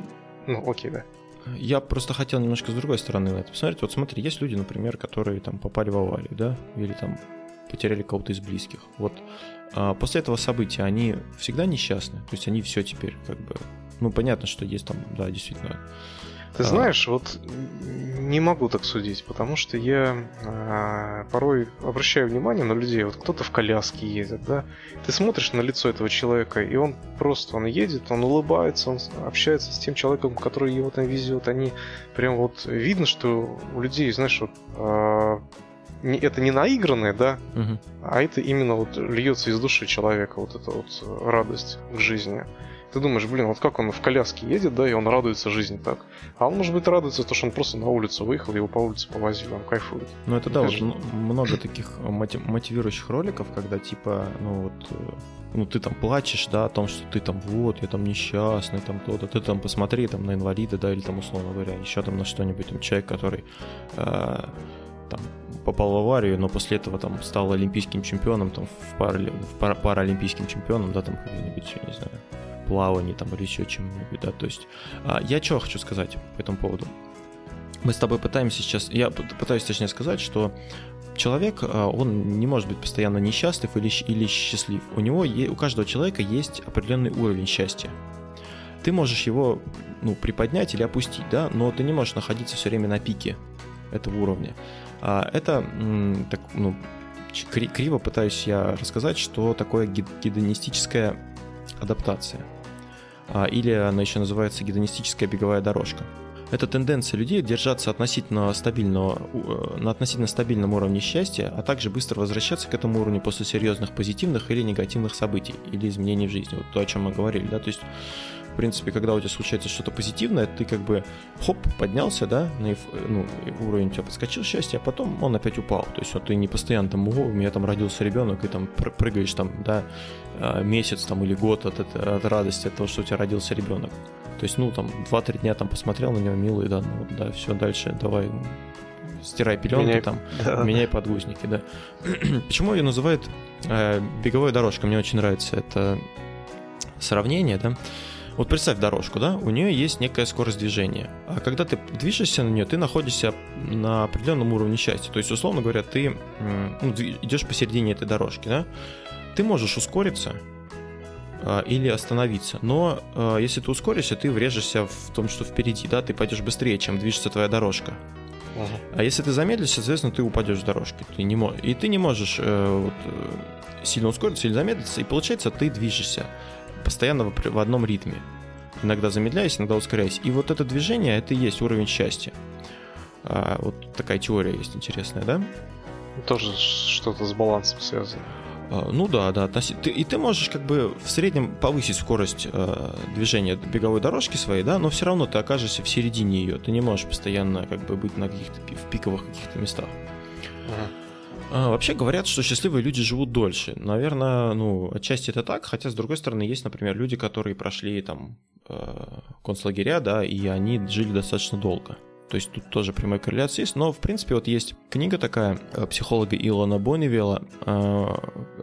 Ну, окей, да. я просто хотел немножко с другой стороны на это посмотреть. Вот смотри, есть люди, например, которые там попали в аварию, да, или там потеряли кого-то из близких. Вот а, после этого события они всегда несчастны, то есть они все теперь как бы, ну понятно, что есть там, да, действительно. Ты А. знаешь, вот не могу так судить, потому что я а, порой обращаю внимание на людей. Вот кто-то в коляске едет, да. Ты смотришь на лицо этого человека, и он просто, он едет, он улыбается, он общается с тем человеком, который его там везет. Они прям вот видно, что у людей, знаешь, вот не- это не наигранное, да, Мгм. а это именно вот льется из души человека, вот эта вот радость к жизни. Ты думаешь, блин, вот как он в коляске едет, да, и он радуется жизни так. А он, может быть, радуется, то, что он просто на улицу выехал, его по улице повозил, он кайфует. Ну, это да, вот много таких мотивирующих роликов, когда, типа, ну, вот, э, ну, ты там плачешь, да, о том, что ты там, вот, я там несчастный, там то-то, ты там посмотри там на инвалида, да, или там, условно говоря, еще там на что-нибудь, там, человек, который э, там попал в аварию, но после этого там стал олимпийским чемпионом, там, в, пара, в пара, паралимпийским чемпионом, да, там, какой-нибудь, я не знаю, плавании там или еще чем-нибудь, да, то есть а, я что хочу сказать по этому поводу. Мы с тобой пытаемся сейчас, я пытаюсь точнее сказать, что человек, а, он не может быть постоянно несчастлив или, или счастлив. У него, у каждого человека есть определенный уровень счастья. Ты можешь его ну, приподнять или опустить, да, но ты не можешь находиться все время на пике этого уровня. А это так, ну, криво пытаюсь я рассказать, что такое гедонистическая адаптация. А, или она еще называется гедонистическая беговая дорожка. Это тенденция людей держаться относительно стабильного, э, на относительно стабильном уровне счастья, а также быстро возвращаться к этому уровню после серьезных позитивных или негативных событий или изменений в жизни. Вот то, о чем мы говорили, да, то есть в принципе, когда у тебя случается что-то позитивное, ты как бы хоп, поднялся, да, на ну, уровень у тебя подскочил счастье, а потом он опять упал. То есть вот ты не постоянно там, о, у меня там родился ребенок, и там прыгаешь там, да, а, месяц там или год от, от радости от того, что у тебя родился ребенок. То есть, ну, там, 2-3 дня там посмотрел на него, милый, да, ну, да, все, дальше, давай, стирай пеленки меняй, там, <laughs> да, меняй подгузники, да. <clears throat> Почему ее называют э, беговой дорожкой? Мне очень нравится это сравнение, да. Вот представь дорожку, да, у нее есть некая скорость движения. А когда ты движешься на нее, ты находишься на определенном уровне счастья. То есть, условно говоря, ты ну, идешь посередине этой дорожки, да, ты можешь ускориться, а, или остановиться. Но а, если ты ускоришься, ты врежешься в том, что впереди, да, ты пойдешь быстрее, чем движется твоя дорожка. Uh-huh. А если ты замедлишься, соответственно, ты упадешь с дорожки. Ты не мо... И ты не можешь э, вот, э, сильно ускориться или замедлиться, и получается, ты движешься постоянно в, одном ритме. Иногда замедляясь, иногда ускоряясь. И вот это движение, это и есть уровень счастья. А, вот такая теория есть интересная, да? Тоже что-то с балансом связано. А, ну да, да. И ты можешь как бы в среднем повысить скорость э, движения беговой дорожки своей, да, но все равно ты окажешься в середине ее. Ты не можешь постоянно как бы быть на каких-то в пиковых каких-то местах. Ага. А, вообще говорят, что счастливые люди живут дольше. Наверное, ну, отчасти это так, хотя, с другой стороны, есть, например, люди, которые прошли там э, концлагеря, да, и они жили достаточно долго. То есть тут тоже прямая корреляция есть. Но, в принципе, вот есть книга такая э, психолога Илона Бонневилла, э,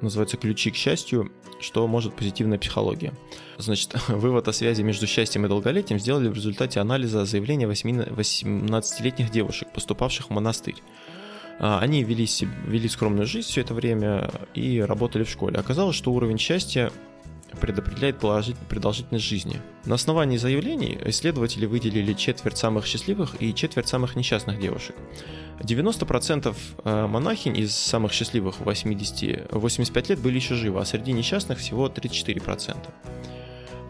называется «Ключи к счастью. Что может позитивная психология». Значит, <laughs> вывод о связи между счастьем и долголетием сделали в результате анализа заявления 18-летних девушек, поступавших в монастырь. А, они вели, вели скромную жизнь все это время и работали в школе. Оказалось, что уровень счастья предопределяет продолжительность жизни. На основании заявлений исследователи выделили четверть самых счастливых и четверть самых несчастных девушек. 90% э, монахинь из самых счастливых 80, 85 лет были еще живы, а среди несчастных всего 34%.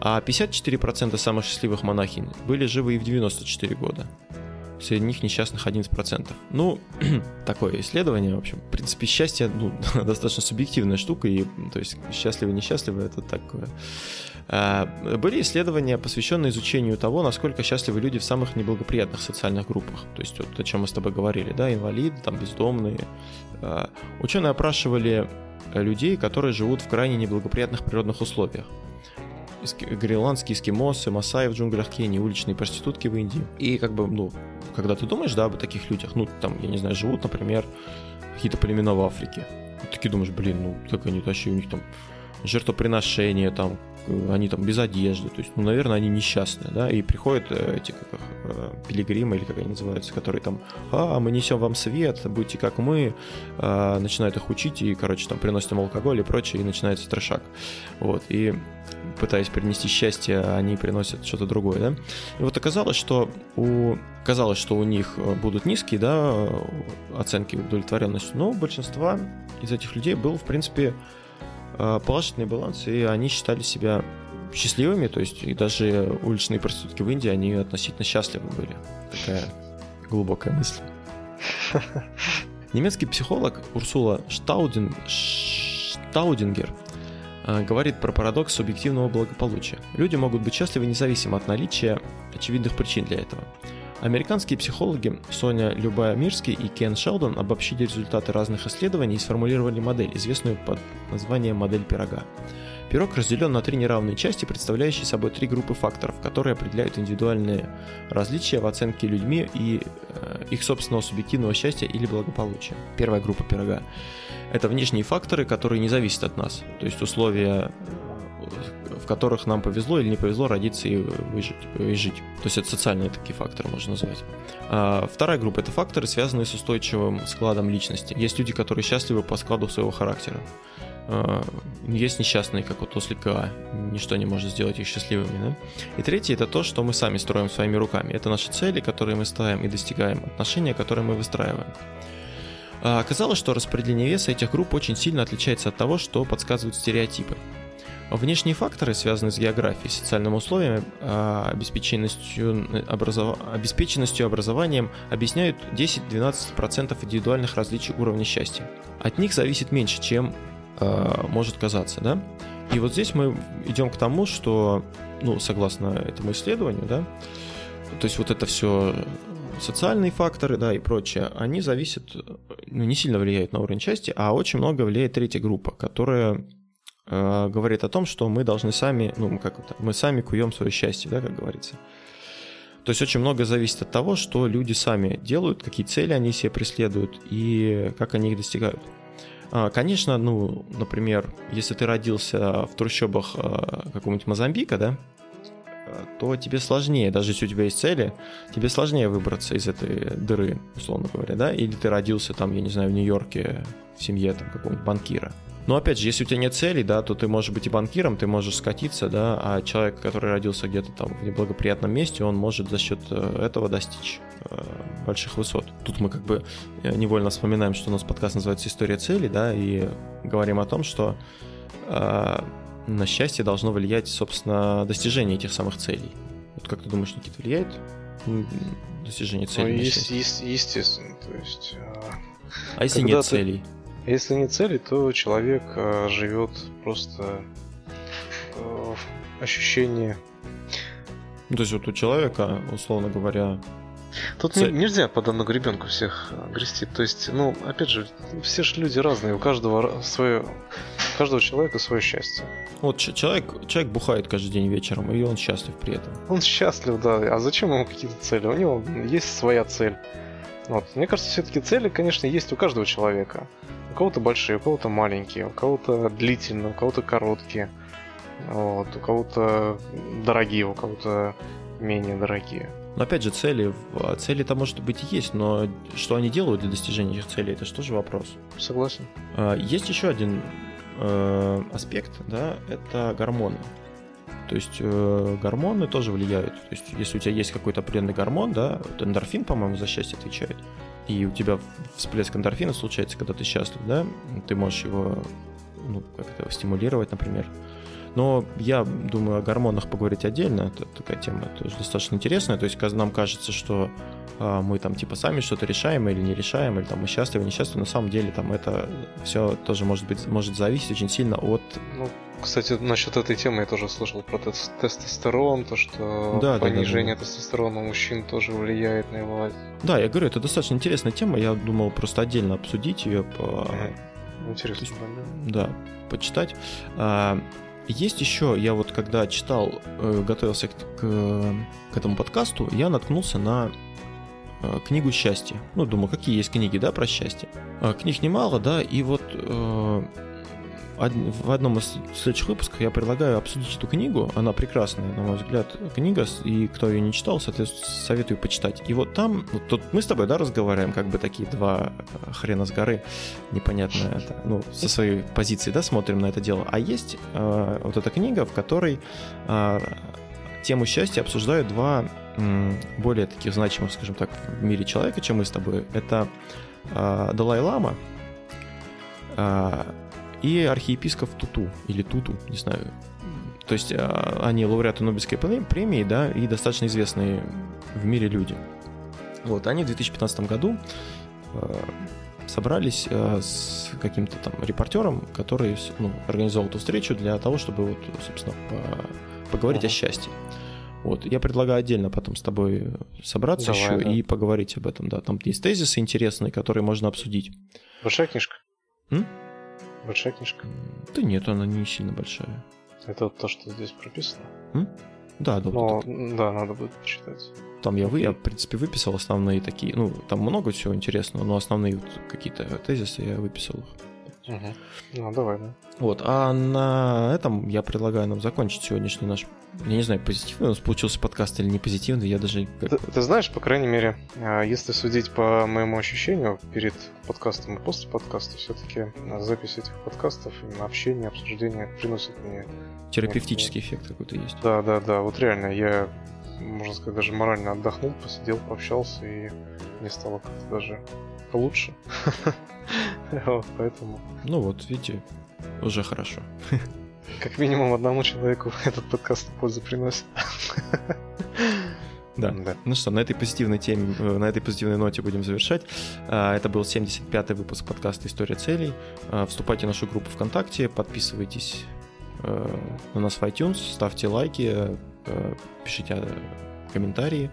А 54% самых счастливых монахинь были живы и в 94 года среди них несчастных 11%. Ну, <clears throat> такое исследование, в общем. В принципе, счастье ну, <laughs> достаточно субъективная штука, и то есть счастливы, несчастливы, это такое. А, были исследования, посвященные изучению того, насколько счастливы люди в самых неблагоприятных социальных группах. То есть вот о чем мы с тобой говорили, да, инвалиды, там бездомные. А, ученые опрашивали людей, которые живут в крайне неблагоприятных природных условиях гренландские эскимосы, масаи в джунглях Кении, уличные проститутки в Индии. И как бы, ну, когда ты думаешь, да, об таких людях, ну, там, я не знаю, живут, например, какие-то племена в Африке. И такие думаешь, блин, ну, как они тащи, у них там жертвоприношения, там, они там без одежды, то есть, ну, наверное, они несчастные, да, и приходят э, эти, как их, э, пилигримы, или как они называются, которые там, а, мы несем вам свет, будьте как мы, а, начинают их учить, и, короче, там, приносят им алкоголь и прочее, и начинается трешак, вот, и пытаясь принести счастье, они приносят что-то другое, да, и вот оказалось, что у, казалось, что у них будут низкие, да, оценки удовлетворенности, но у большинства из этих людей был, в принципе, Э, положительный баланс, и они считали себя счастливыми, то есть и даже уличные проститутки в Индии, они относительно счастливы были. Такая глубокая мысль. <laughs> Немецкий психолог Урсула Штаудин, Штаудингер э, говорит про парадокс субъективного благополучия. Люди могут быть счастливы независимо от наличия очевидных причин для этого. Американские психологи Соня Любая-Мирский и Кен Шелдон обобщили результаты разных исследований и сформулировали модель, известную под названием модель пирога. Пирог разделен на три неравные части, представляющие собой три группы факторов, которые определяют индивидуальные различия в оценке людьми и э, их собственного субъективного счастья или благополучия. Первая группа пирога – это внешние факторы, которые не зависят от нас, то есть условия которых нам повезло или не повезло родиться и выжить. И жить. То есть это социальные такие факторы можно назвать. А вторая группа – это факторы, связанные с устойчивым складом личности. Есть люди, которые счастливы по складу своего характера. А, есть несчастные, как вот ослика, ничто не может сделать их счастливыми. Да? И третье – это то, что мы сами строим своими руками. Это наши цели, которые мы ставим и достигаем, отношения, которые мы выстраиваем. А оказалось, что распределение веса этих групп очень сильно отличается от того, что подсказывают стереотипы. Внешние факторы, связанные с географией, социальными условиями, а, обеспеченностью, образов... обеспеченностью образованием, объясняют 10-12% индивидуальных различий уровня счастья. От них зависит меньше, чем э, может казаться, да? И вот здесь мы идем к тому, что, ну, согласно этому исследованию, да, то есть вот это все социальные факторы, да, и прочее, они зависят, ну, не сильно влияют на уровень счастья, а очень много влияет третья группа, которая э, говорит о том, что мы должны сами, ну, как это, мы сами куем свое счастье, да, как говорится. То есть очень много зависит от того, что люди сами делают, какие цели они себе преследуют и как они их достигают. А, конечно, ну, например, если ты родился в трущобах э, какого-нибудь Мозамбика, да, то тебе сложнее, даже если у тебя есть цели, тебе сложнее выбраться из этой дыры, условно говоря, да, или ты родился там, я не знаю, в Нью-Йорке в семье там какого-нибудь банкира, но опять же, если у тебя нет целей, да, то ты можешь быть и банкиром, ты можешь скатиться, да, а человек, который родился где-то там в неблагоприятном месте, он может за счет э, этого достичь э, больших высот. Тут мы как бы э, невольно вспоминаем, что у нас подкаст называется «История целей», да, и говорим о том, что на счастье должно влиять, собственно, достижение этих самых целей. Вот как ты думаешь, Никита, влияет достижение целей? Ну, есть, есть, естественно, то есть... А если нет ты... целей? Если нет цели, то человек э, живет просто э, ощущение. Ну, то есть вот у человека, условно говоря. Тут цель... нельзя по одному ребенку всех э, грести. То есть, ну, опять же, все же люди разные, у каждого свое, у каждого человека свое счастье. Вот человек, человек бухает каждый день вечером, и он счастлив при этом. Он счастлив, да. А зачем ему какие-то цели? У него есть своя цель. Вот. Мне кажется, все-таки цели, конечно, есть у каждого человека. У кого-то большие, у кого-то маленькие, у кого-то длительные, у кого-то короткие. Вот, у кого-то дорогие, у кого-то менее дорогие. Но опять же, цели, цели-то может быть и есть, но что они делают для достижения этих целей, это же вопрос? Согласен. А, есть еще один э, аспект, да, это гормоны. То есть э, гормоны тоже влияют. То есть если у тебя есть какой-то определенный гормон, да, вот эндорфин, по-моему, за счастье отвечает, и у тебя всплеск эндорфина случается, когда ты счастлив, да, ты можешь его, ну, как-то стимулировать, например. Но я думаю о гормонах поговорить отдельно, это такая тема тоже достаточно интересная, то есть нам кажется, что а, мы там типа сами что-то решаем или не решаем, или там мы счастливы, несчастливы, на самом деле там это все тоже может быть, может зависеть очень сильно от... Ну, кстати, насчет этой темы я тоже слышал про тестостерон, то, что да, понижение да, да, да. тестостерона у мужчин тоже влияет на его... Да, я говорю, это достаточно интересная тема, я думал просто отдельно обсудить ее. По... Интересно, есть, да. Да, почитать. Есть еще, я вот когда читал, э, готовился к, к, к этому подкасту, я наткнулся на э, книгу счастья. Ну, думаю, какие есть книги, да, про счастье. А, книг немало, да, и вот э, в одном из следующих выпусков я предлагаю обсудить эту книгу. Она прекрасная, на мой взгляд, книга, и кто ее не читал, соответственно, советую почитать. И вот там, вот тут мы с тобой, да, разговариваем, как бы такие два э, хрена с горы, непонятно это, ну, со своей позиции, да, смотрим на это дело. А есть э, вот эта книга, в которой э, тему счастья обсуждают два э, более таких значимых, скажем так, в мире человека, чем мы с тобой. Это э, Далай-Лама, э, и архиепископ Туту, или Туту, не знаю. То есть а, они лауреаты Нобелевской премии, да, и достаточно известные в мире люди. Вот, они в 2015 году а, собрались э, с каким-то там репортером, который ну, организовал эту встречу для того, чтобы вот, собственно, по поговорить uh-huh. о счастье. Вот, я предлагаю отдельно потом с тобой собраться Давай, еще да. и поговорить об этом, да. Там есть тезисы интересные, которые можно обсудить. Большая книжка? М? Большая книжка? Да нет, она не сильно большая. Это то, что здесь прописано? М? Да, да. Но, вот да, надо будет почитать. Там я, вы, я, в принципе, выписал основные такие, ну, там много всего интересного, но основные вот какие-то тезисы я выписал их. Угу. Ну, давай, да. Вот, а на этом я предлагаю нам закончить сегодняшний наш, я не знаю, позитивный у нас получился подкаст или не позитивный, я даже... Ты, ты знаешь, по крайней мере, а, если судить по моему ощущению перед подкастом и после подкаста, все-таки запись этих подкастов, общение, обсуждение приносит мне... Терапевтический эффект какой-то есть. Да, да, да, вот реально, я, можно сказать, даже морально отдохнул, посидел, пообщался, и мне стало как-то даже лучше. <laughs> Поэтому. Ну вот, видите, уже хорошо. <laughs> Как минимум одному человеку <laughs> этот подкаст пользу приносит. Да. <laughs> да. Ну что, на этой позитивной теме, э, на этой позитивной ноте будем завершать. А, это был 75-й выпуск подкаста «История целей». А, вступайте в нашу группу ВКонтакте, подписывайтесь э, на нас в iTunes, ставьте лайки, э, пишите комментарии,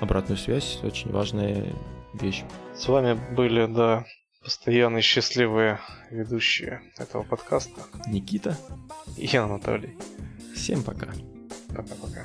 обратную связь, очень важная вещь. С вами были, да, постоянные счастливые ведущие этого подкаста. Никита. И я, Анатолий. Всем пока. Пока-пока.